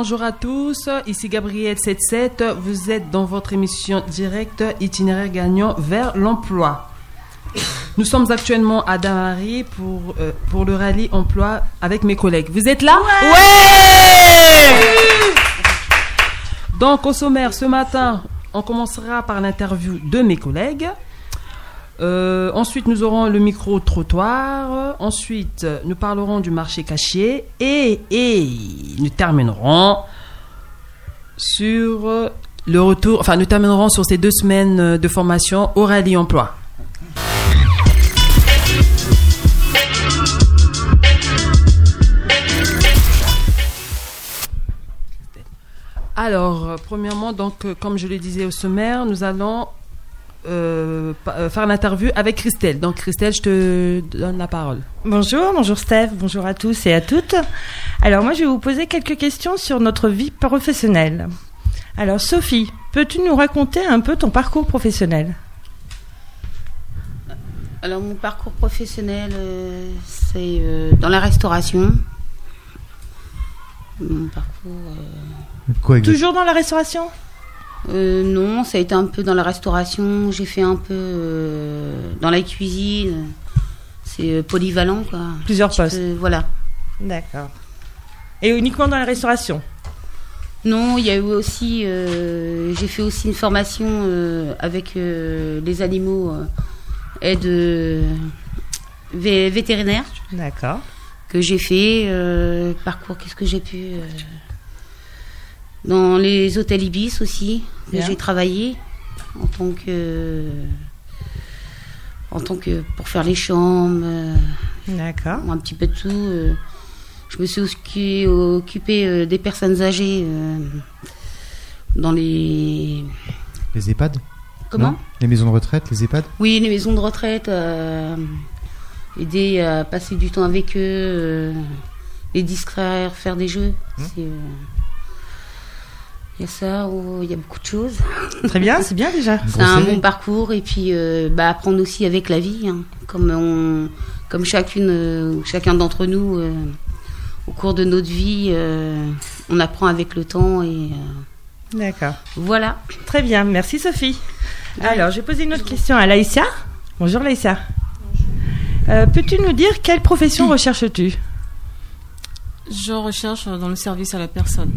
Bonjour, à tous. Ici Gabriel 77. Vous êtes dans votre émission directe Itinéraire gagnant vers l'emploi. Nous sommes actuellement à Damary pour, euh, pour le rallye emploi avec mes collègues. Vous êtes là? Ouais, Donc au sommaire, ce matin, on commencera par l'interview de mes collègues. Euh, ensuite, nous aurons le micro-trottoir. Ensuite, nous parlerons du marché caché. Et, et nous terminerons sur le retour, enfin, nous terminerons sur ces deux semaines de formation au rallye emploi. Alors, premièrement, donc, comme je le disais au sommaire, nous allons euh, euh, faire l'interview avec Christelle. Donc, Christelle, je te donne la parole. Bonjour, bonjour Steph, bonjour à tous et à toutes. Alors moi je vais vous poser quelques questions sur notre vie professionnelle. Alors Sophie, peux-tu nous raconter un peu ton parcours professionnel? Alors mon parcours professionnel, euh, c'est euh, dans la restauration. Mon parcours, euh, Quoi Toujours dans la restauration? Euh, non, ça a été un peu dans la restauration. J'ai fait un peu euh, dans la cuisine. C'est euh, polyvalent quoi. Plusieurs postes. voilà. D'accord. Et uniquement dans la restauration? Non, il y a eu aussi, euh, j'ai fait aussi une formation avec les animaux, aide vé- vétérinaire. D'accord. que j'ai fait. parcours, qu'est-ce que j'ai pu. Dans les hôtels Ibis aussi, j'ai travaillé en tant que. En tant que. pour faire les chambres, euh, D'accord. un petit peu de tout. euh, je me suis aussi occupée euh, des personnes âgées euh, dans les. Les EHPAD? Comment? Non? Les maisons de retraite, les EHPAD? Oui, les maisons de retraite, euh, aider à passer du temps avec eux, euh, les distraire, faire des jeux. Mmh. C'est, euh, Il y a ça, où il y a beaucoup de choses. Très bien, c'est bien déjà. C'est un bon parcours et puis euh, bah, apprendre aussi avec la vie, hein. comme on, comme chacune, euh, ou chacun d'entre nous, euh, au cours de notre vie, euh, on apprend avec le temps et euh, D'accord. voilà. Très bien, merci Sophie. Alors, je vais poser une autre question à Laïssa. Bonjour Laïssa. Euh, Peux-tu nous dire quelle profession recherches-tu? Je recherche dans le service à la personne.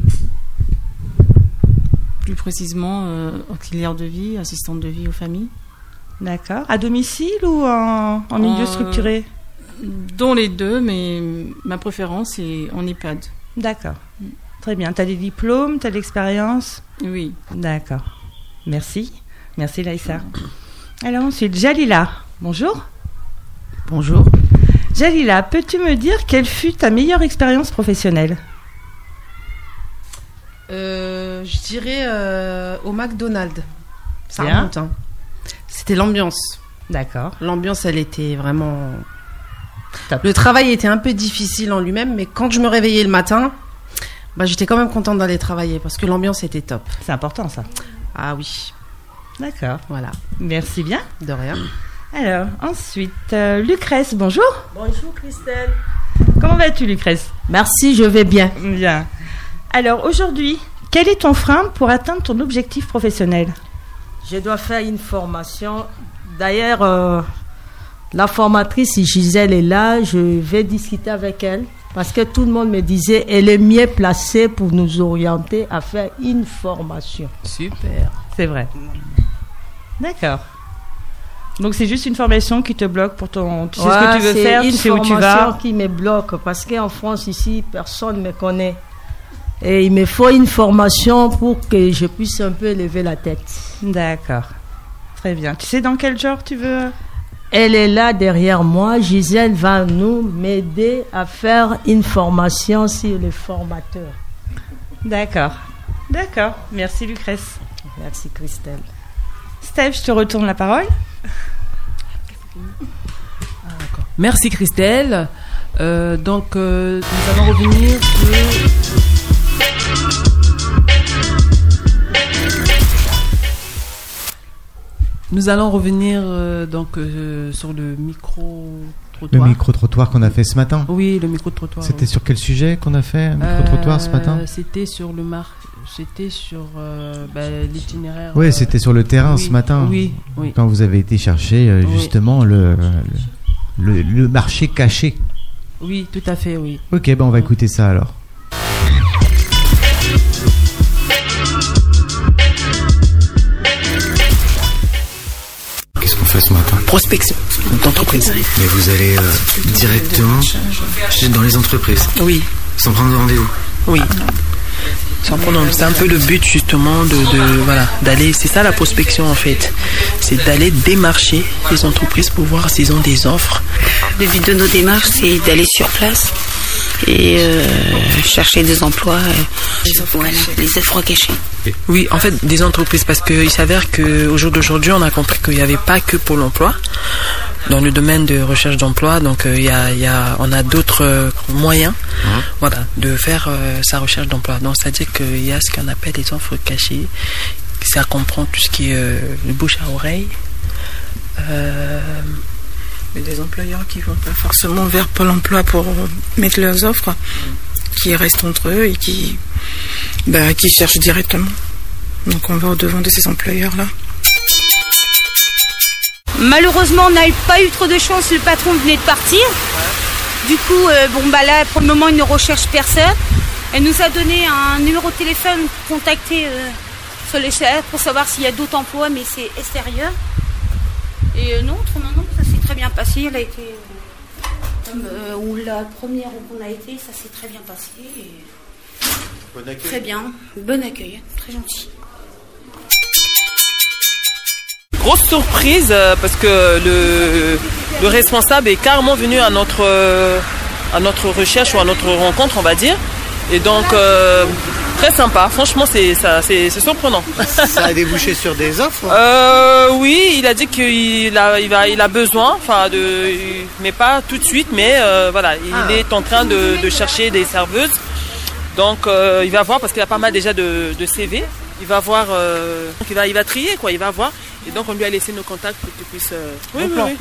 Plus précisément, euh, auxiliaire de vie, assistante de vie aux familles. D'accord. À domicile ou en, en milieu Euh, structuré Dont les deux, mais ma préférence est en EHPAD. D'accord. Très bien. Tu as des diplômes, tu as de l'expérience Oui. D'accord. Merci. Merci Laïssa. Alors ensuite, Jalila. Bonjour. Bonjour. Jalila, peux-tu me dire quelle fut ta meilleure expérience professionnelle? Euh, je dirais euh, au McDonald's. Ça Bien. remonte. hein. C'était l'ambiance. D'accord. L'ambiance, elle était vraiment. Top. Le travail était un peu difficile en lui-même, mais quand je me réveillais le matin, bah, j'étais quand même contente d'aller travailler parce que l'ambiance était top. C'est important ça. Ah oui, D'accord. voilà, Merci bien. de rien. Alors, ensuite, euh, Lucrèce, bonjour. Bonjour Christelle. Comment vas-tu, Lucrèce? Merci, je vais bien. Bien. Alors, aujourd'hui, quel est ton frein pour atteindre ton objectif professionnel? Je dois faire une formation. D'ailleurs, euh, la formatrice Gisèle est là. Je vais discuter avec elle parce que tout le monde me disait elle est mieux placée pour nous orienter à faire une formation. Super. C'est vrai. D'accord. Donc, c'est juste une formation qui te bloque pour ton. Tu sais ce que tu veux c'est faire, tu une sais où tu formation vas. qui me bloque parce qu'en France ici personne ne me connaît et il me faut une formation pour que je puisse un peu lever la tête. D'accord. Très bien. Tu sais dans quel genre tu veux? Elle est là derrière moi. Gisèle va nous m'aider à faire une formation sur les formateurs. D'accord. D'accord. Merci, Lucrèce. Merci Christelle. Steph, je te retourne la parole. Merci Christelle. Euh, donc, euh, nous allons revenir sur... Nous allons revenir euh, donc euh, sur le micro micro-trottoir. Le micro-trottoir qu'on a fait ce matin. Oui, le micro-trottoir. C'était oui. sur quel sujet qu'on a fait un micro-trottoir ce Euh, matin C'était sur le mar... C'était sur euh, bah, l'itinéraire. Oui, euh, c'était sur le terrain oui, ce matin. Oui, oui. Quand vous avez été chercher euh, justement le, le, le- le marché caché. Oui, tout à fait, oui. Ok, ben on va écouter ça alors. Fait ce matin prospection d'entreprise. Mais vous allez euh, directement dans les entreprises, Oui, sans prendre de rendez-vous. oui. Sans problème. C'est un peu le but justement de, de- voilà d'aller. C'est ça la prospection en fait. C'est d'aller démarcher les entreprises pour voir s'ils ont des offres. Le but de nos démarches, c'est d'aller sur place et euh, chercher des emplois, euh, voilà, les offres cachées. Oui, en fait des entreprises parce qu'il s'avère que au jour d'aujourd'hui, on a compris qu'il n'y avait pas que Pôle Emploi dans le domaine de recherche d'emploi. Donc euh, il y a, il y a, on a d'autres euh, moyens, voilà, de faire euh, sa recherche d'emploi. Donc c'est-à-dire qu'il y a ce qu'on appelle les offres cachées. Ça comprend tout ce qui est euh, le bouche à oreille. Euh, Mais des employeurs qui vont pas forcément vers Pôle emploi pour euh, mettre leurs offres, qui restent entre eux et qui, bah, qui cherchent directement. Donc on va au devant de ces employeurs-là. Malheureusement, on n'a pas eu trop de chance, le patron venait de partir. Du coup, euh, bon bah là, pour le moment, il ne recherche personne. Elle nous a donné un numéro de téléphone pour contacter euh, sur les pour savoir s'il y a d'autres emplois, mais c'est extérieur. Et euh, non, autrement, non, ça s'est très bien passé. Elle a été. Euh, comme euh, où la première où on a été, ça s'est très bien passé. et Très bien, bon accueil, très gentil. grosse surprise euh, parce que le, le responsable est carrément venu à notre, euh, à notre recherche ou à notre rencontre, on va dire. Et donc, euh, très sympa. Franchement, c'est ça, c'est surprenant. Ça a débouché sur des offres Euh, oui, il a dit qu'il a, il va, il a besoin, enfin, de, mais pas tout de suite, mais euh, voilà, il Ah. est en train de, de chercher des serveuses. Donc, euh, il va voir parce qu'il a pas mal déjà de, de CV. Il va voir, euh, donc il va, il va trier quoi, il va voir. Et donc, on lui a laissé nos contacts pour qu'il puisse. oui, oui, oui.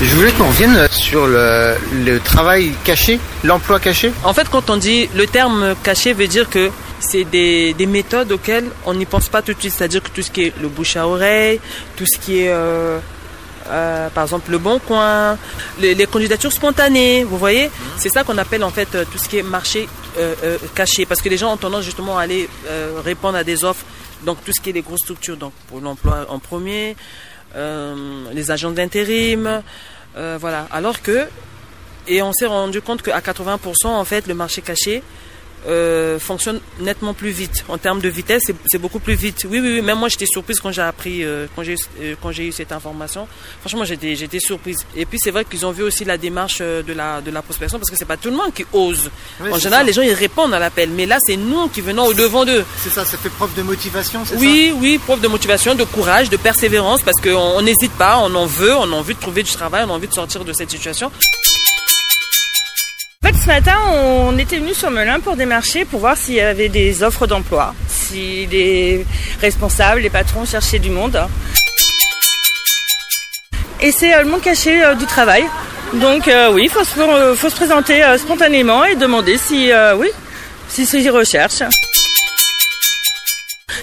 Je voulais qu'on revienne sur le, le travail caché, l'emploi caché. En fait, quand on dit le terme caché veut dire que c'est des, des méthodes auxquelles on n'y pense pas tout de suite. C'est-à-dire que tout ce qui est le bouche à oreille, tout ce qui est, euh, euh, par exemple, le bon coin, les, les candidatures spontanées, vous voyez? C'est ça qu'on appelle en fait euh, tout ce qui est marché euh, euh, caché. Parce que les gens ont tendance justement à aller euh, répondre à des offres. Donc tout ce qui est les grosses structures, donc pour l'emploi en premier, les agents d'intérim, euh, voilà. Alors que et on s'est rendu compte qu'à 80%, en fait, le marché caché euh, fonctionne nettement plus vite. En termes de vitesse, c'est- beaucoup plus vite. Oui, oui, oui. Même moi, j'étais surprise quand j'ai appris, euh, quand j'ai euh, quand j'ai eu cette information. Franchement, j'étais j'étais surprise. Et puis, c'est vrai qu'ils ont vu aussi la démarche euh, de la de la prospection parce que c'est pas tout le monde qui ose. Oui, en général, ça. les gens ils répondent à l'appel, mais là, c'est nous qui venons au devant d'eux. C'est ça, ça fait preuve de motivation, c'est Oui, oui, preuve de motivation, de courage, de persévérance, parce qu'on on n'hésite pas, on en veut, on a envie de trouver du travail, on a envie de sortir de cette situation. En fait, ce matin, on était venu sur Melun pour démarcher, pour voir s'il y avait des offres d'emploi, si les responsables, les patrons cherchaient du monde. Et c'est euh, le monde caché euh, du travail. Donc euh, oui, il faut, se- euh, faut se présenter spontanément et demander si, oui, si c'est une recherche.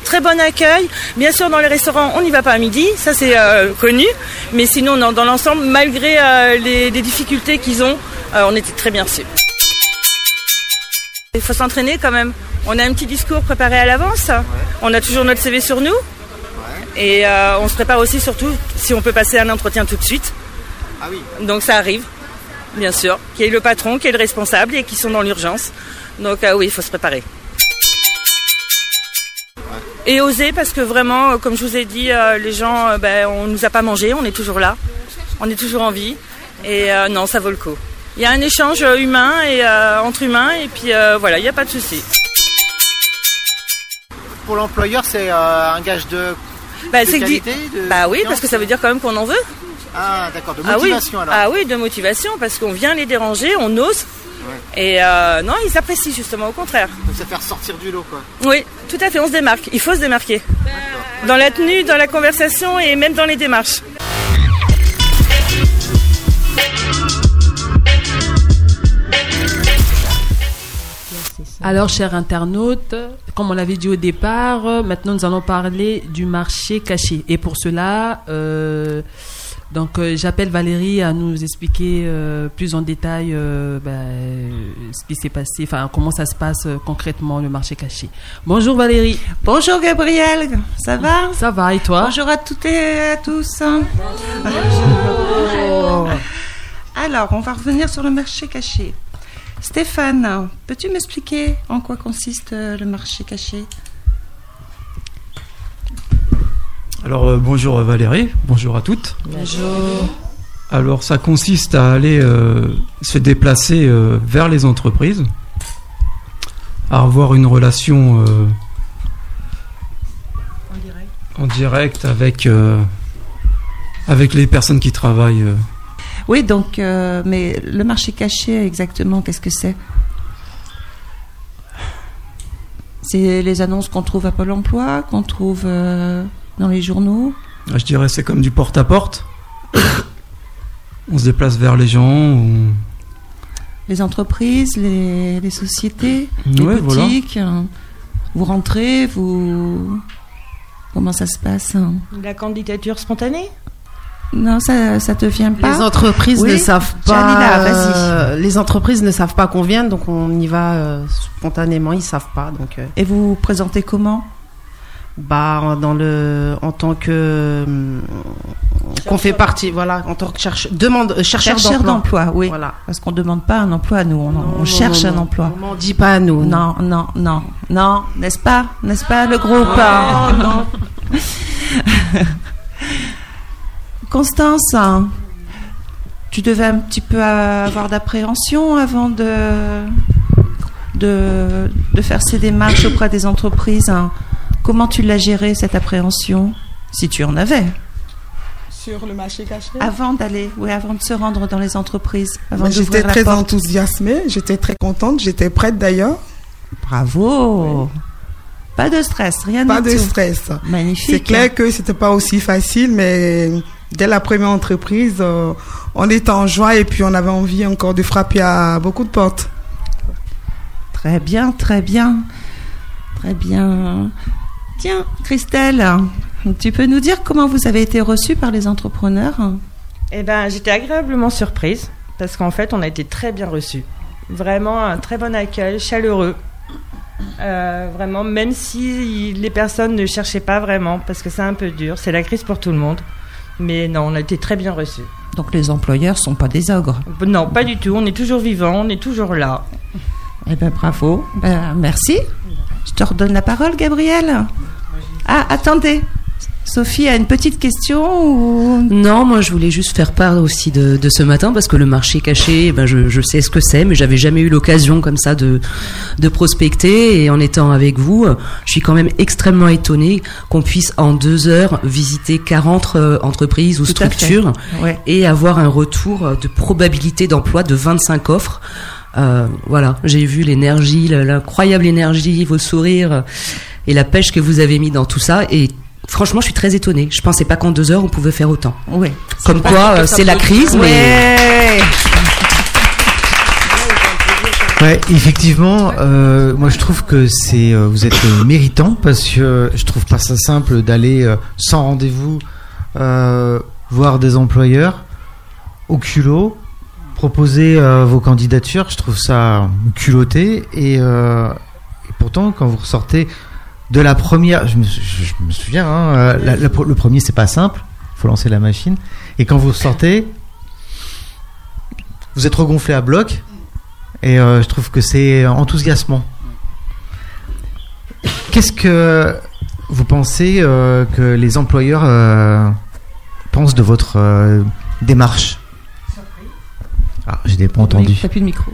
Très bon accueil. Bien sûr, dans les restaurants, on n'y va pas à midi, ça c'est connu. Mais sinon, dans, l'ensemble, malgré les difficultés qu'ils ont, euh, on était très bien reçus. Il faut s'entraîner quand même. On a un petit discours préparé à l'avance. On a toujours notre CV sur nous. Et euh, on se prépare aussi surtout si on peut passer un entretien tout de suite. Ah oui. Donc ça arrive, bien sûr. Qu'il y ait le patron, qu'il y ait le responsable et qui sont dans l'urgence. Donc euh, oui, il faut se préparer. Et oser parce que vraiment, comme je vous ai dit, euh, les gens, ben, on nous a pas mangé, on est toujours là, on est toujours en vie. Et non, ça vaut le coup. Il y a un échange euh, humain et euh, entre humains et puis euh, voilà, il n'y a pas de souci. Pour l'employeur, c'est un gage de, Bah, de que qualité de Bah oui, parce que ça veut dire quand même qu'on en veut. Ah, d'accord, de Ah oui. motivation alors. Ah oui, de motivation, parce qu'on vient les déranger, on ose. Et euh, non, ils apprécient justement, au contraire. Donc ça fait ressortir du lot, quoi. Oui, tout à fait, on se démarque. Il faut se démarquer. Dans la tenue, dans la conversation et même dans les démarches. Alors, chers internautes, comme on l'avait dit au départ, maintenant nous allons parler du marché caché. Et pour cela, euh, donc euh, j'appelle Valérie à nous expliquer euh, plus en détail bah, euh, ce qui s'est passé, enfin comment ça se passe concrètement le marché caché. Bonjour Valérie. Bonjour Gabriel, ça va? Ça va et toi? Bonjour à toutes et à tous. Alors, on va revenir sur le marché caché. Stéphane, peux-tu m'expliquer en quoi consiste euh, le marché caché? Alors euh, bonjour Valérie, bonjour à toutes. Bonjour. Alors ça consiste à aller euh, se déplacer euh, vers les entreprises, à avoir une relation euh, en direct avec, euh, avec les personnes qui travaillent. Oui, donc, euh, mais le marché caché, exactement, qu'est-ce que c'est? C'est les annonces qu'on trouve à Pôle emploi, qu'on trouve euh, dans les journaux? Ah, Je dirais c'est comme du porte-à-porte. On se déplace vers les gens. on- les entreprises, les, les sociétés, les Ouais, boutiques. hein. Vous rentrez, vous. Comment ça se passe hein? La candidature spontanée? Non, ça, ça te vient pas. Les entreprises Oui ne savent Janina, pas. vas-y. euh, les entreprises ne savent pas qu'on vient, donc on y va euh, spontanément. Ils savent pas, donc. euh, Et vous vous présentez comment? Bah, dans le, en tant que qu'on fait partie, voilà, en tant que cherche, demande, euh, chercheur, Chercheur d'emploi. d'emploi, oui. Voilà. Parce qu'on ne demande pas un emploi à nous, on, on non, cherche non, un non. emploi. On m'en dit pas à nous. Non, non, non, non, n'est-ce pas? N'est-ce pas le groupe? Non. Constance, tu devais un petit peu avoir d'appréhension avant de, de, de faire ces démarches auprès des entreprises. Comment tu l'as géré, cette appréhension Si tu en avais? Sur le marché caché Avant d'aller, oui, avant de se rendre dans les entreprises. Avant J'étais très porte. enthousiasmée, j'étais très contente, j'étais prête d'ailleurs. Bravo Pas de stress, rien Pas de tout. stress. Magnifique. C'est clair que c'était pas aussi facile, mais dès la première entreprise, euh, on était en joie et puis on avait envie encore de frapper à beaucoup de portes. Très bien, très bien. Très bien. Tiens, Christelle, tu peux nous dire comment vous avez été reçue par les entrepreneurs? Eh ben, j'étais agréablement surprise parce qu'en fait, on a été très bien reçus. Vraiment un très bon accueil, chaleureux. Euh, vraiment, même si les personnes ne cherchaient pas vraiment, parce que c'est un peu dur, c'est la crise pour tout le monde. Mais non, on a été très bien reçus. Donc les employeurs sont pas des ogres. Non, pas du tout. On est toujours vivant, on est toujours là. Eh ben bravo. Ben, merci. Je te redonne la parole, Gabriel. Ah, attendez. Sophie a une petite question ou... Non, moi je voulais juste faire part aussi de, de ce matin parce que le marché caché, eh ben, je, je sais ce que c'est, mais j'avais jamais eu l'occasion comme ça de, de prospecter. Et en étant avec vous, euh, je suis quand même extrêmement étonnée qu'on puisse en deux heures visiter 40 euh, entreprises ou Tout structures Ouais. et avoir un retour de probabilité d'emploi de 25 offres. Euh, voilà, j'ai vu l'énergie, l'incroyable énergie, vos sourires euh, et la pêche que vous avez mis dans tout ça. Et franchement, je suis très étonnée. Je pensais pas qu'en deux heures on pouvait faire autant. Oui. Comme quoi, euh, c'est la crise, mais Ouais. Ouais, effectivement, euh, moi je trouve que c'est euh, vous êtes euh, méritant parce que je trouve pas ça simple d'aller euh, sans rendez-vous euh, voir des employeurs au culot, proposer euh, vos candidatures. Je trouve ça culotté et, euh, et pourtant quand vous ressortez de la première, je me, je- je me souviens, hein, euh, la- la- le premier c'est pas simple, faut lancer la machine et quand vous ressortez, vous êtes regonflé à bloc. Et euh, je trouve que c'est enthousiasmant. Qu'est-ce que vous pensez euh, que les employeurs euh, pensent de votre euh, démarche? Ah, j'ai pas entendu. T'as plus de micro.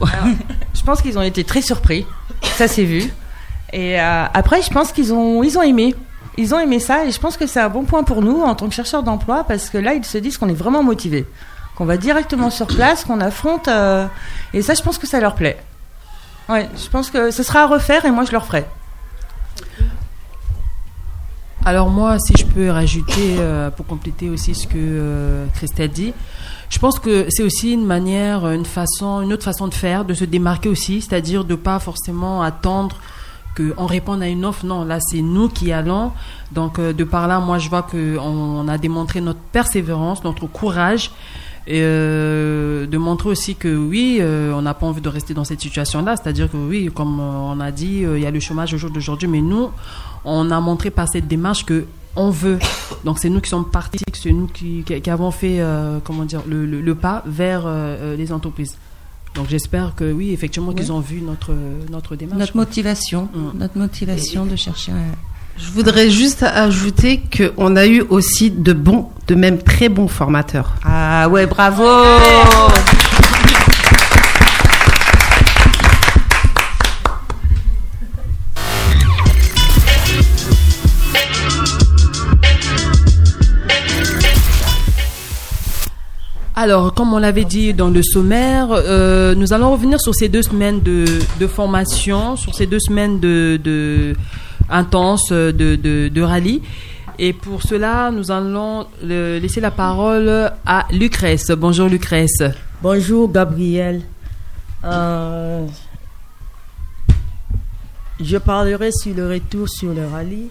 Je pense qu'ils ont été très surpris. Ça s'est vu. Et euh, après, je pense qu'ils ont, ils ont aimé. Ils ont aimé ça et je pense que c'est un bon point pour nous en tant que chercheurs d'emploi parce que là, ils se disent qu'on est vraiment motivés. Qu'on va directement sur place, qu'on affronte. euh, et ça, je pense que ça leur plaît. Ouais, je pense que ce sera à refaire et moi, je le referai. Alors moi, si je peux rajouter, euh, pour compléter aussi ce que euh, Christelle dit, je pense que c'est aussi une manière, une façon, une autre façon de faire, de se démarquer aussi, c'est-à-dire de pas forcément attendre qu'on réponde à une offre. Non, là, c'est nous qui allons. Donc, euh, de par là, moi, je vois qu'on on a démontré notre persévérance, notre courage. Et euh, de montrer aussi que oui, euh, on n'a pas envie de rester dans cette situation-là. C'est-à-dire que oui, comme on a dit, il y a le chômage au jour d'aujourd'hui, mais nous, on a montré par cette démarche que on veut. Donc c'est nous qui sommes partis, c'est nous qui, qui, avons fait, comment dire, le, le, pas vers les entreprises. Donc j'espère que oui, effectivement, qu'ils ont vu notre notre démarche. Notre motivation, Mm. notre motivation de chercher un... Je voudrais juste ajouter qu'on a eu aussi de bons, de même très bons formateurs. Ah ouais, bravo Alors, comme on l'avait dit dans le sommaire, euh, nous allons revenir sur ces deux semaines de, formation, sur ces deux semaines de, intenses de, de, rallye. Et pour cela, nous allons le- laisser la parole à Lucrèce. Bonjour Lucrèce. Bonjour Gabriel. Euh, je parlerai sur le retour sur le rallye,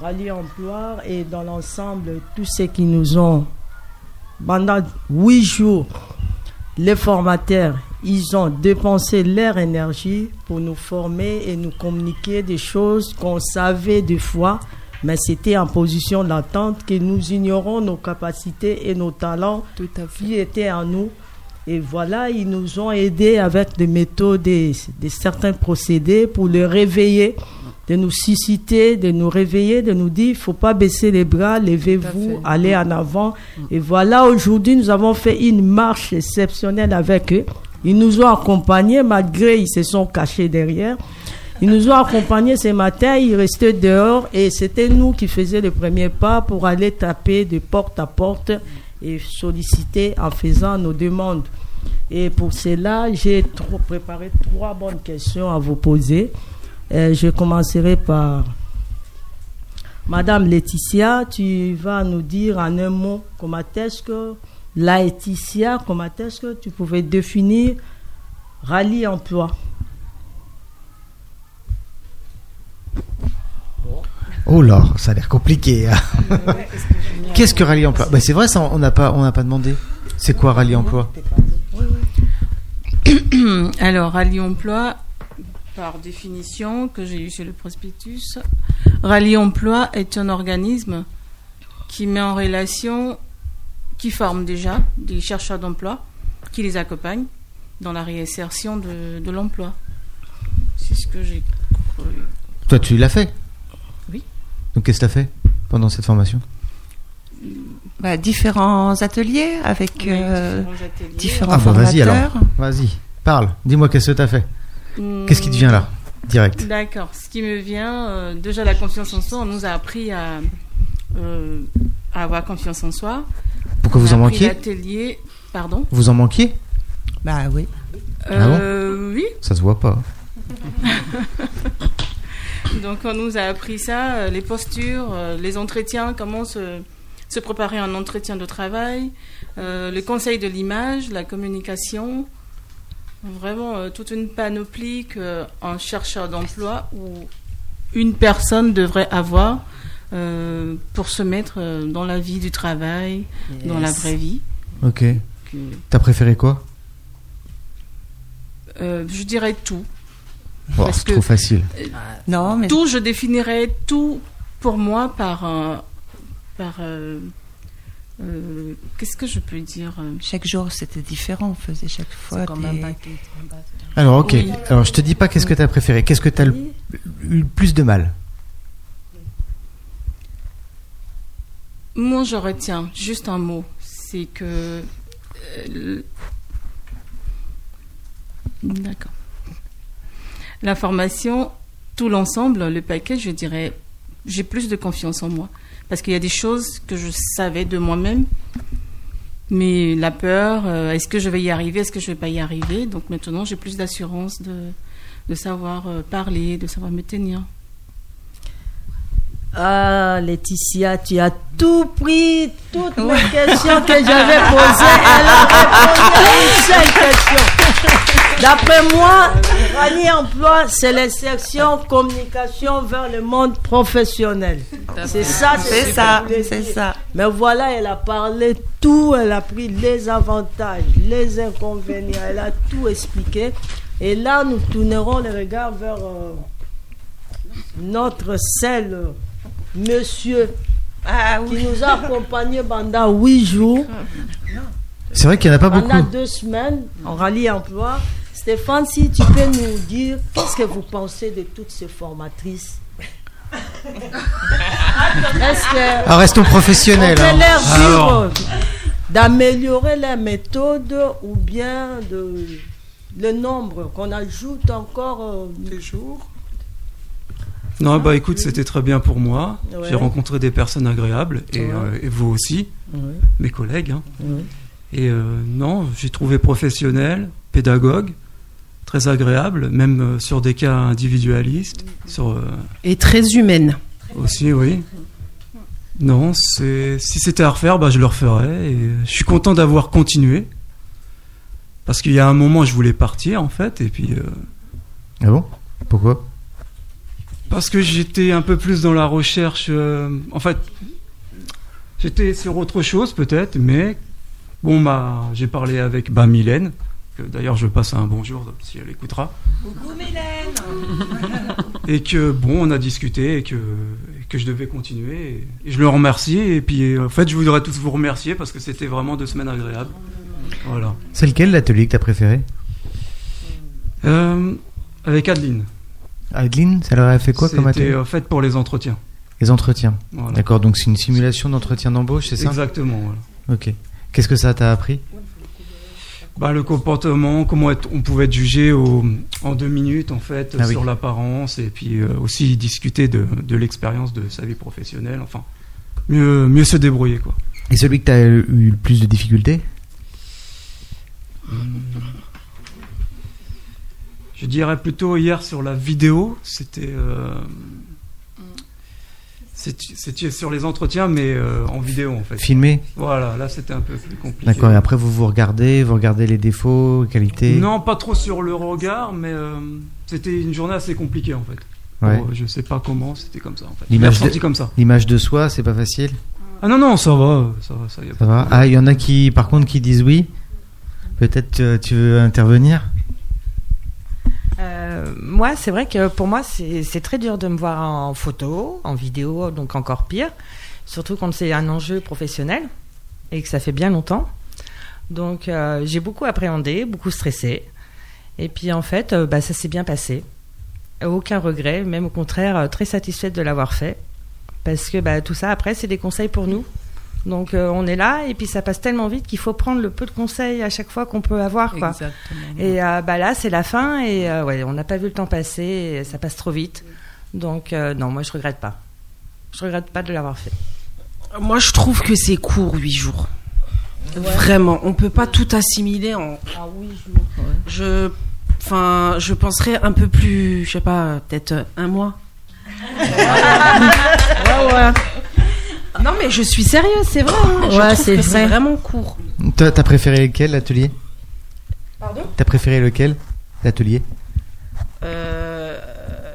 rallye emploi et dans l'ensemble tous ceux qui nous ont pendant huit jours les formateurs ils ont dépensé leur énergie pour nous former et nous communiquer des choses qu'on savait des fois mais c'était en position d'attente que nous ignorons nos capacités et nos talents Tout à fait. qui étaient en nous. Et voilà, ils nous ont aidés avec des méthodes et des certains procédés pour le réveiller, de nous susciter, de nous réveiller, de nous dire, il faut pas baisser les bras, levez-vous, allez en avant. Et voilà, aujourd'hui, nous avons fait une marche exceptionnelle avec eux. Ils nous ont accompagnés, malgré ils se sont cachés derrière. Ils nous ont accompagnés ce matin, ils restaient dehors et c'était nous qui faisions le premier pas pour aller taper de porte à porte et solliciter en faisant nos demandes. Et pour cela, j'ai trop préparé trois bonnes questions à vous poser. Euh, je commencerai par Madame Laetitia, tu vas nous dire en un mot comment est-ce que Laetitia, comment est-ce que tu pouvais définir rallye emploi? Oh là, ça a l'air compliqué. hein. Qu'est-ce que rallye emploi? Bah, C'est vrai, ça, on n'a pas, on n'a pas demandé. C'est quoi rallye emploi? Alors, Rallye Emploi, par définition, que j'ai eu sur le prospectus, Rallye Emploi est un organisme qui met en relation, qui forme déjà des chercheurs d'emploi, qui les accompagne dans la réinsertion de, de l'emploi. C'est ce que j'ai. Toi, tu l'as fait? Oui. Donc, qu'est-ce que tu as fait pendant cette formation? Bah, différents ateliers avec Oui, euh, différents ateliers. différents Ah, bah formateurs. vas-y alors. Vas-y, parle. Dis-moi qu'est-ce que tu as fait? Qu'est-ce qui te vient là Direct? D'accord. Ce qui me vient, euh, déjà la confiance en soi, on nous a appris à, euh, à avoir confiance en soi. Pourquoi On vous a en manquiez? L'atelier, pardon? Vous en manquiez? Bah oui. Ah bon? Euh, oui. Ça se voit pas. Donc on nous a appris ça, euh, les postures, euh, les entretiens, comment se, se préparer à un entretien de travail, euh, le conseil de l'image, la communication. Vraiment euh, toute une panoplie qu'un chercheur d'emploi ou une personne devrait avoir euh, pour se mettre euh, dans la vie du travail, dans la vraie vie. Ok. T'as préféré quoi? Euh, je dirais tout. Oh, Parce C'est que- trop facile. Euh, Non, mais Tout, je définirais tout pour moi par un. Par. Euh, Qu'est-ce que je peux dire euh, chaque jour c'était différent. On faisait chaque fois. comme des- un paquet. Alors, ok. Oui. Alors, je te dis pas qu'est-ce que t'as préféré. Qu'est-ce que t'as le, eu le plus de mal? Moi, je retiens juste un mot. C'est que. euh, le- D'accord. La formation, tout l'ensemble, le paquet, je dirais, j'ai plus de confiance en moi. Parce qu'il y a des choses que je savais de moi-même. Mais la peur, euh, est-ce que je vais y arriver, est-ce que je vais pas y arriver? Donc maintenant, j'ai plus d'assurance de, de savoir euh, parler, de savoir me tenir. Ah, Laetitia, tu as tout pris, toutes les questions que j'avais posées. Elle a répondu à une seule question. D'après moi, Rani Emploi, c'est l'insertion communication vers le monde professionnel. C'est ça, C'est ça, c'est ça. Mais voilà, elle a parlé tout, elle a pris les avantages, les inconvénients, elle a tout expliqué. Et là, nous tournerons le regard vers euh, notre seul euh, monsieur qui nous a accompagnés pendant huit jours. C'est vrai qu'il n'y en a pas Pendant beaucoup. deux semaines, en rallye emploi. Stéphane, si tu peux nous dire qu'est-ce que vous pensez de toutes ces formatrices? Est-ce que Ah, restons professionnels, On peut hein. leur Alors. euh, d'améliorer les méthodes ou bien de le nombre qu'on ajoute encore des jours Non, bah écoute, c'était très bien pour moi. Ouais. J'ai rencontré des personnes agréables et, Ouais. euh, et vous aussi, Ouais. mes collègues. hein. Ouais. Et euh, non, j'ai trouvé professionnel, pédagogue, très agréable, même euh, sur des cas individualistes. Sur, euh, Et très humaine. aussi, oui. Non, c'est si c'était à refaire, bah, je le referais. Et je suis content d'avoir continué. Parce qu'il y a un moment, je voulais partir, en fait, et puis... euh, Ah bon? Pourquoi? Parce que j'étais un peu plus dans la recherche. euh, en fait, j'étais sur autre chose peut-être, mais bon, bah, j'ai parlé avec bah, Mylène, d'ailleurs je passe un bonjour si elle écoutera, Coucou Mylène et que bon, on a discuté et que, et que je devais continuer. Et, et je le remercie. Et puis, en fait, je voudrais tous vous remercier parce que c'était vraiment deux semaines agréables. Voilà. C'est lequel l'atelier que t'as préféré? Euh, avec Adeline. Adeline, ça leur a fait quoi comme C'était atelier? euh, fait pour les entretiens. Les entretiens. Voilà. D'accord, donc c'est une simulation d'entretien d'embauche, c'est ça? Exactement. Voilà. Ok. Qu'est-ce que ça t'a appris? Bah, le comportement, comment être- on pouvait être jugé au- en deux minutes en fait Ah oui. sur l'apparence et puis euh, aussi discuter de, de l'expérience de sa vie professionnelle. Enfin, mieux, mieux se débrouiller quoi. Et celui que t'as eu le plus de difficultés? Je dirais plutôt hier sur la vidéo, c'était euh, c'était sur les entretiens mais euh, en vidéo en fait. Filmé Voilà, là c'était un peu plus compliqué. D'accord, et après vous vous regardez, vous regardez les défauts, les qualités Non, pas trop sur le regard, mais euh, c'était une journée assez compliquée en fait. Ouais. Bon, je sais pas comment, c'était comme ça en fait. L'image de, comme ça. l'image de soi, c'est pas facile Ah non non, ça va, ça va, ça y a Ça pas de va. Ah, il y en a qui, par contre, qui disent oui Peut-être euh, tu veux intervenir Euh, moi, c'est vrai que pour moi, c'est très dur de me voir en photo, en vidéo, donc encore pire. Surtout quand c'est un enjeu professionnel et que ça fait bien longtemps. Donc, euh, j'ai beaucoup appréhendé, beaucoup stressé. Et puis, en fait, euh, bah, ça s'est bien passé. Aucun regret, même au contraire, très satisfaite de l'avoir fait. Parce que bah, tout ça, après, c'est des conseils pour nous. Donc, euh, on est là et puis ça passe tellement vite qu'il faut prendre le peu de conseils à chaque fois qu'on peut avoir. Quoi. Exactement. Et euh, bah là, c'est la fin et euh, ouais, on n'a pas vu le temps passer, et ça passe trop vite. Donc euh, non, moi je regrette pas. Je regrette pas de l'avoir fait. Moi, je trouve que c'est court, 8 jours. Vraiment, on peut pas tout assimiler en. Ah oui, je... Je, enfin, je penserais un peu plus, je sais pas, peut-être un mois. ouais, ouais. Non, mais je suis sérieuse, c'est vrai. hein. Je Ouais, trouve c'est que vrai. c'est vraiment court. Toi, t'as préféré lequel, l'atelier Pardon? T'as préféré lequel, l'atelier? Euh,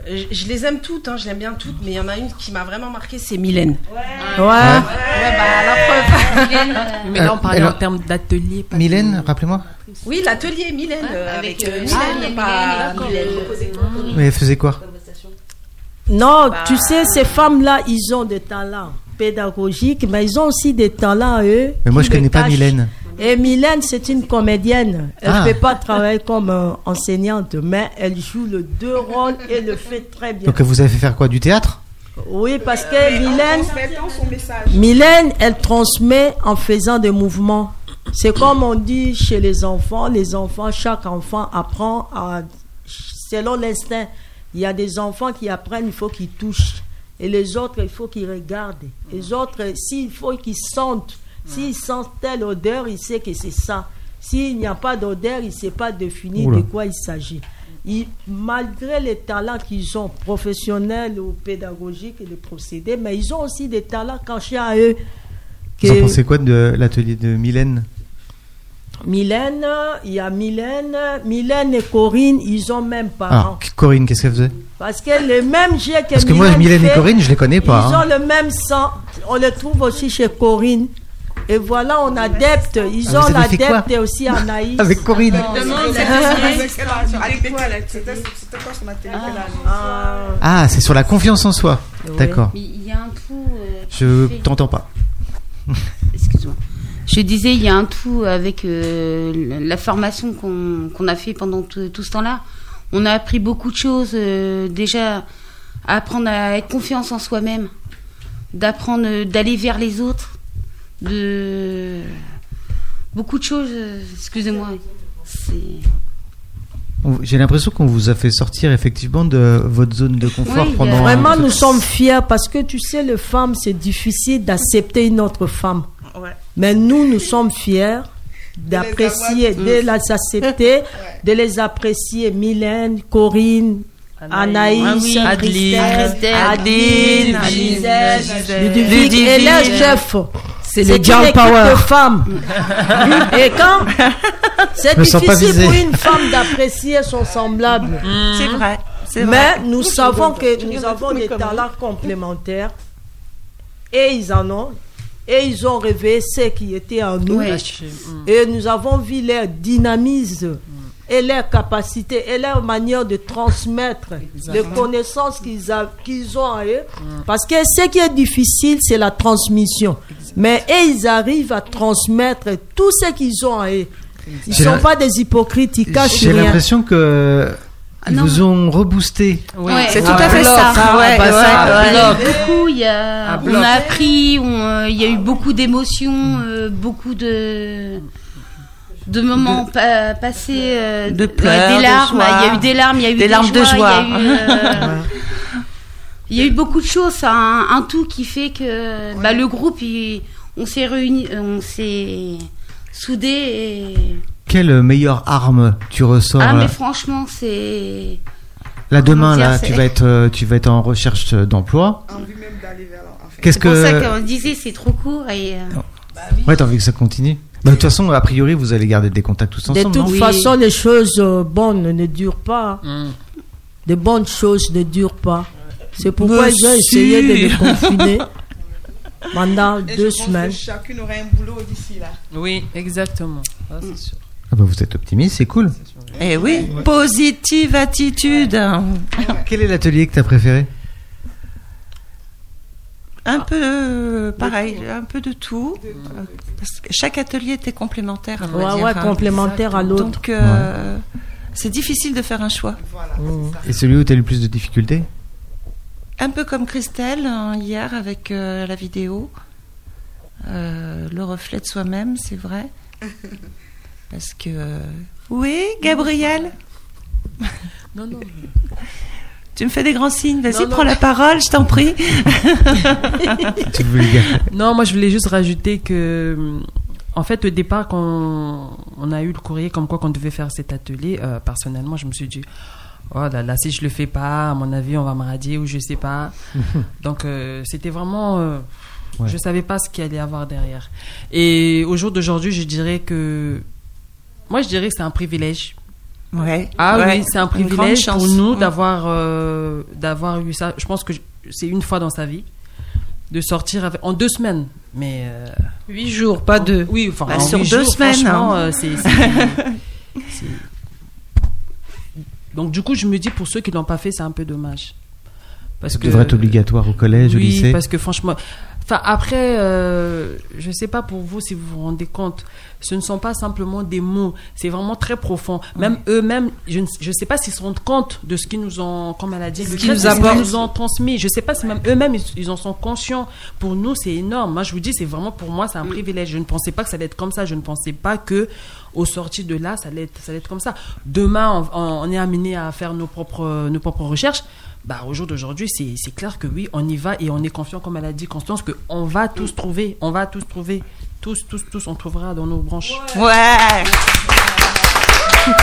je, je les aime toutes, hein, je l'aime bien toutes, mais il y en a une qui m'a vraiment marqué, c'est Mylène. Ouais. Ouais, bah la preuve. Mais là, on Euh, parlait elle- en termes d'atelier. pas de- Mylène, rappelez-moi Oui, l'atelier Mylène. euh, avec euh, Mylène, pas Mylène, Mylène. Mais elle faisait quoi? Non, tu sais, ces femmes-là, ils ont des talents pédagogiques, mais ils ont aussi des talents, eux. Mais moi, je connais le pas. Mylène. Et Mylène, c'est une comédienne. Elle Ah. ne peut pas travailler comme euh, enseignante, mais elle joue le deux rôles et le fait très bien. Donc, vous avez fait faire quoi Du théâtre? Oui, parce que Mylène, Mylène, elle transmet en faisant des mouvements. C'est comme on dit chez les enfants, les enfants, chaque enfant apprend à, selon l'instinct. Il y a des enfants qui apprennent, il faut qu'ils touchent. Et les autres, il faut qu'ils regardent. Les autres, s'il faut qu'ils sentent. S'ils sentent telle odeur, il sait que c'est ça. S'il n'y a pas d'odeur, il ne sait pas définir Oula. de quoi il s'agit. ils, malgré les talents qu'ils ont, professionnels ou pédagogiques et les procédés, mais ils ont aussi des talents cachés à eux. Vous en pensez quoi de l'atelier de Mylène? Mylène, il y a Mylène, Mylène et Corinne, ils ont même parents. Ah, Corinne, qu'est-ce qu'elle faisait Parce que les mêmes jets que Parce que moi, Mylène et Corinne, je les connais pas, Ils hein. ont le même sang. On le trouve aussi chez Corinne. Et voilà, on adepte. Ils Ah, ont l'adepte et aussi Anaïs. Avec Corinne. Ah, c'est sur la confiance en soi. D'accord. Il y a un tout. euh, Je t'entends pas. Excuse-moi. Je disais, il y a un tout avec euh, la formation qu'on qu'on a fait pendant tout, tout ce temps-là. On a appris beaucoup de choses. euh, déjà, à apprendre à être confiance en soi-même, d'apprendre euh, d'aller vers les autres, de beaucoup de choses. Excusez-moi. J'ai l'impression qu'on vous a fait sortir effectivement de votre zone de confort Oui, pendant. Vraiment, nous sommes fiers parce que tu sais, les femmes, c'est difficile d'accepter une autre femme. Mais nous, nous sommes fiers d'apprécier, de les accepter, de les apprécier. Mylène, Corinne, Anaïs, Ah oui, Adeline, Christelle, Adeline, Adeline, Gisèle, Gisèle, Ludovic et les chefs. C'est C'est le girl power. de femmes. et quand c'est difficile pour une femme d'apprécier son semblable. C'est vrai. Mais vrai. nous savons que nous avons des talents complémentaires et ils en ont. Et ils ont réveillé ce qui était en nous. Et nous avons vu leur dynamisme et leur capacité et leur manière de transmettre les connaissances qu'ils a- qu'ils ont en eux. Parce que ce qui est difficile, c'est la transmission. Mais eux, ils arrivent à transmettre tout ce qu'ils ont en eux. Ils ne sont la- pas des hypocrites, ils cachent J'ai rien. l'impression que ils non. vous ont reboosté. Ouais, C'est à tout à fait ça. Ouais, ouais. Beaucoup, y a, on a appris, euh, il y a eu beaucoup d'émotions, euh, beaucoup de de moments pa- passés, euh, De ouais, pleurs, des de larmes. Il y a eu des larmes, il y a eu Des larmes de joie. Il y a eu, euh, il y a eu beaucoup de choses, c'est un, un tout qui fait que bah, le groupe, il- on s'est réunis, on s'est soudés et Quelle meilleure arme tu ressors ah mais franchement c'est Là demain, dire, là, tu vas être, euh, tu vas être en recherche d'emploi. Qu'est-ce c'est pour ça que qu'on disait c'est trop court et euh, Ouais, t'as envie que ça continue. Bah, de toute façon, a priori, vous allez garder des contacts tous De ensemble. toute non façon, les choses euh, bonnes ne durent pas. De bonnes choses ne durent pas. C'est pourquoi ont essayé de les confiner pendant Et deux je pense semaines. que chacune aura un boulot d'ici là. Oui, exactement. Ça, c'est sûr. Ah bah, vous êtes optimiste, c'est cool. Eh oui, positive attitude. Quel est l'atelier que t'as préféré? Un peu euh, pareil, un peu de tout. Parce que chaque atelier était complémentaire. on va Ouais, dire, ouais, hein. complémentaire à l'autre. Donc, euh, c'est difficile de faire un choix. Et celui où t'as eu le plus de difficultés? Un peu comme Christelle hein, hier avec euh, la vidéo. Euh, le reflet de soi-même, c'est vrai. Parce que. euh, Oui, Gabriel Non, non. Tu me fais des grands signes. Vas-y, Non, non. prends la parole, je t'en prie. Non, moi je voulais juste rajouter que, en fait, au départ, quand on a eu le courrier comme quoi qu'on devait faire cet atelier, euh, personnellement, je me suis dit, oh là là, si je le fais pas, à mon avis, on va me radier ou je sais pas. Donc, euh, c'était vraiment. euh, Ouais. Je savais pas ce qu'il allait y avoir derrière. Et au jour d'aujourd'hui, je dirais que. Moi, je dirais que c'est un privilège. Ouais. Ah Ouais. oui, c'est un privilège pour nous d'avoir euh, d'avoir eu ça. Je pense que c'est une fois dans sa vie de sortir avec- en deux semaines, mais euh, Huit jours, pas deux. oui, enfin Bah, en sur huit deux jours, semaines, hein. euh, Donc du coup, je me dis pour ceux qui l'ont pas fait, c'est un peu dommage. Parce Ça devrait être obligatoire au collège, au oui, lycée. parce que franchement, enfin après, euh, je sais pas pour vous si vous vous rendez compte, ce ne sont pas simplement des mots, c'est vraiment très profond. Même eux-mêmes, je ne je sais pas s'ils se rendent compte de ce qu'ils nous ont, comme elle a dit, Ce qu'ils nous ont transmis. Je sais pas si même eux-mêmes ils, ils en sont conscients. Pour nous, c'est énorme. Moi, je vous dis, c'est vraiment pour moi, c'est un privilège. Je ne pensais pas que ça allait être comme ça. Je ne pensais pas que au sorti de là, ça allait être, ça allait être comme ça. Demain, on- on est amené à faire nos propres, nos propres recherches. Bah, au jour d'aujourd'hui, c'est c'est clair que oui, on y va et on est confiant, comme elle a dit Constance, que on va tous trouver, on va tous trouver, tous, tous, tous, on trouvera dans nos branches. Ouais.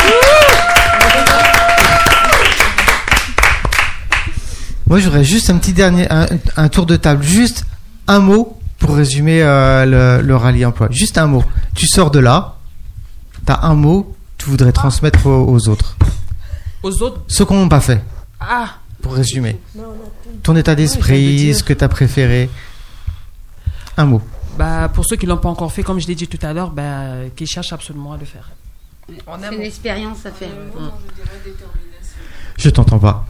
Moi, je voudrais juste un petit dernier, un, un tour de table. Juste un mot pour résumer euh, le, le rallye emploi. Juste un mot. Tu sors de là, tu as un mot que tu voudrais transmettre aux, aux autres. Aux autres? Ceux qu'on n'a pas fait, Ah pour résumer. Ton état d'esprit, ce que tu as préféré. Un mot. bah, Pour ceux qui ne l'ont pas encore fait, comme je l'ai dit tout à l'heure, bah, qu'ils cherchent absolument à le faire. C'est une expérience à faire. Je t'entends pas.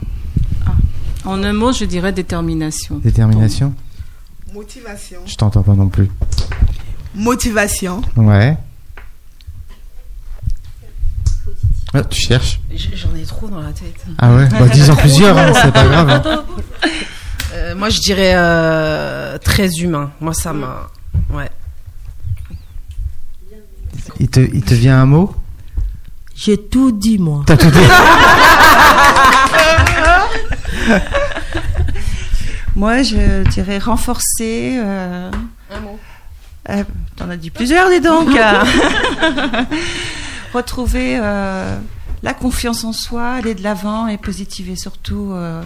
En un mot, je dirais détermination. Détermination Motivation. Je t'entends pas non plus. Motivation. Ouais. Ah, tu cherches J'en ai trop dans la tête. Ah ouais Bah, dis-en plusieurs, hein, c'est pas grave, hein. Euh, moi, je dirais euh, très humain. Moi, ça m'a. Ouais. il, te, il te vient un mot? J'ai tout dit, moi. T'as tout dit Moi, je dirais renforcer. euh, Un mot. euh, T'en as dit plusieurs, dis donc. Retrouver euh, la confiance en soi, aller de l'avant et positiver surtout. euh,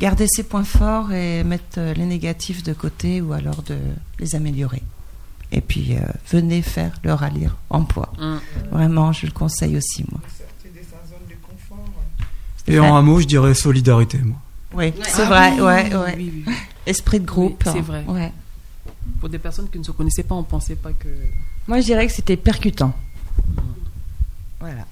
garder ses points forts et mettre euh, les négatifs de côté ou alors de les améliorer. Et puis, euh, venez faire le rallye emploi. Mm. Vraiment, je le conseille aussi, moi. Et en un mot, je dirais solidarité, moi. Oui, Ouais. c'est Ah vrai, oui, ouais, oui, ouais. oui, oui. Esprit de groupe. Oui, c'est vrai. Ouais. Pour des personnes qui ne se connaissaient pas, on ne pensait pas que. Moi, je dirais que c'était percutant. Voilà.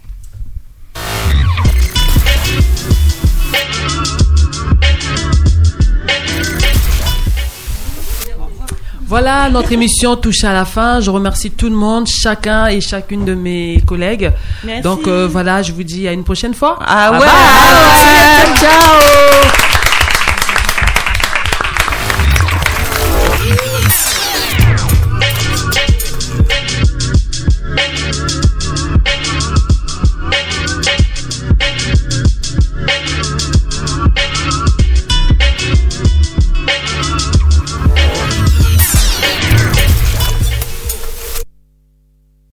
Voilà, notre émission touche à la fin. Je remercie tout le monde, chacun et chacune de mes collègues. Merci. Donc euh, voilà, je vous dis à une prochaine fois. Ah Bye ouais, bye. ciao.